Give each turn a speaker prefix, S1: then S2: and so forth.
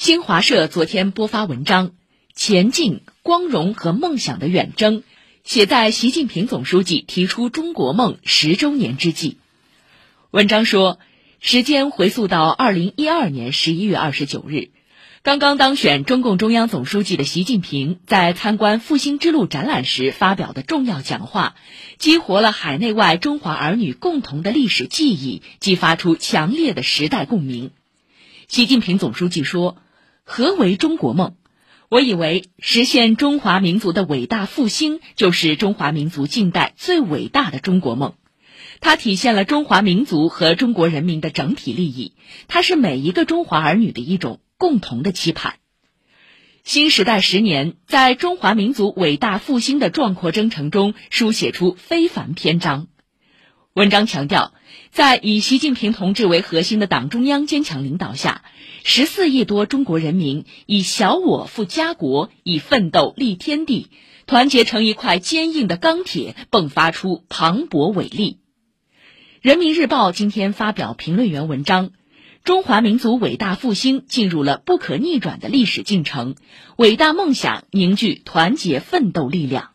S1: 新华社昨天播发文章《前进、光荣和梦想的远征》，写在习近平总书记提出中国梦十周年之际。文章说，时间回溯到二零一二年十一月二十九日，刚刚当选中共中央总书记的习近平在参观复兴之路展览时发表的重要讲话，激活了海内外中华儿女共同的历史记忆，激发出强烈的时代共鸣。习近平总书记说。何为中国梦？我以为实现中华民族的伟大复兴，就是中华民族近代最伟大的中国梦。它体现了中华民族和中国人民的整体利益，它是每一个中华儿女的一种共同的期盼。新时代十年，在中华民族伟大复兴的壮阔征程中，书写出非凡篇章。文章强调，在以习近平同志为核心的党中央坚强领导下。十四亿多中国人民以小我负家国，以奋斗立天地，团结成一块坚硬的钢铁，迸发出磅礴伟力。人民日报今天发表评论员文章：中华民族伟大复兴进入了不可逆转的历史进程，伟大梦想凝聚团结奋斗力量。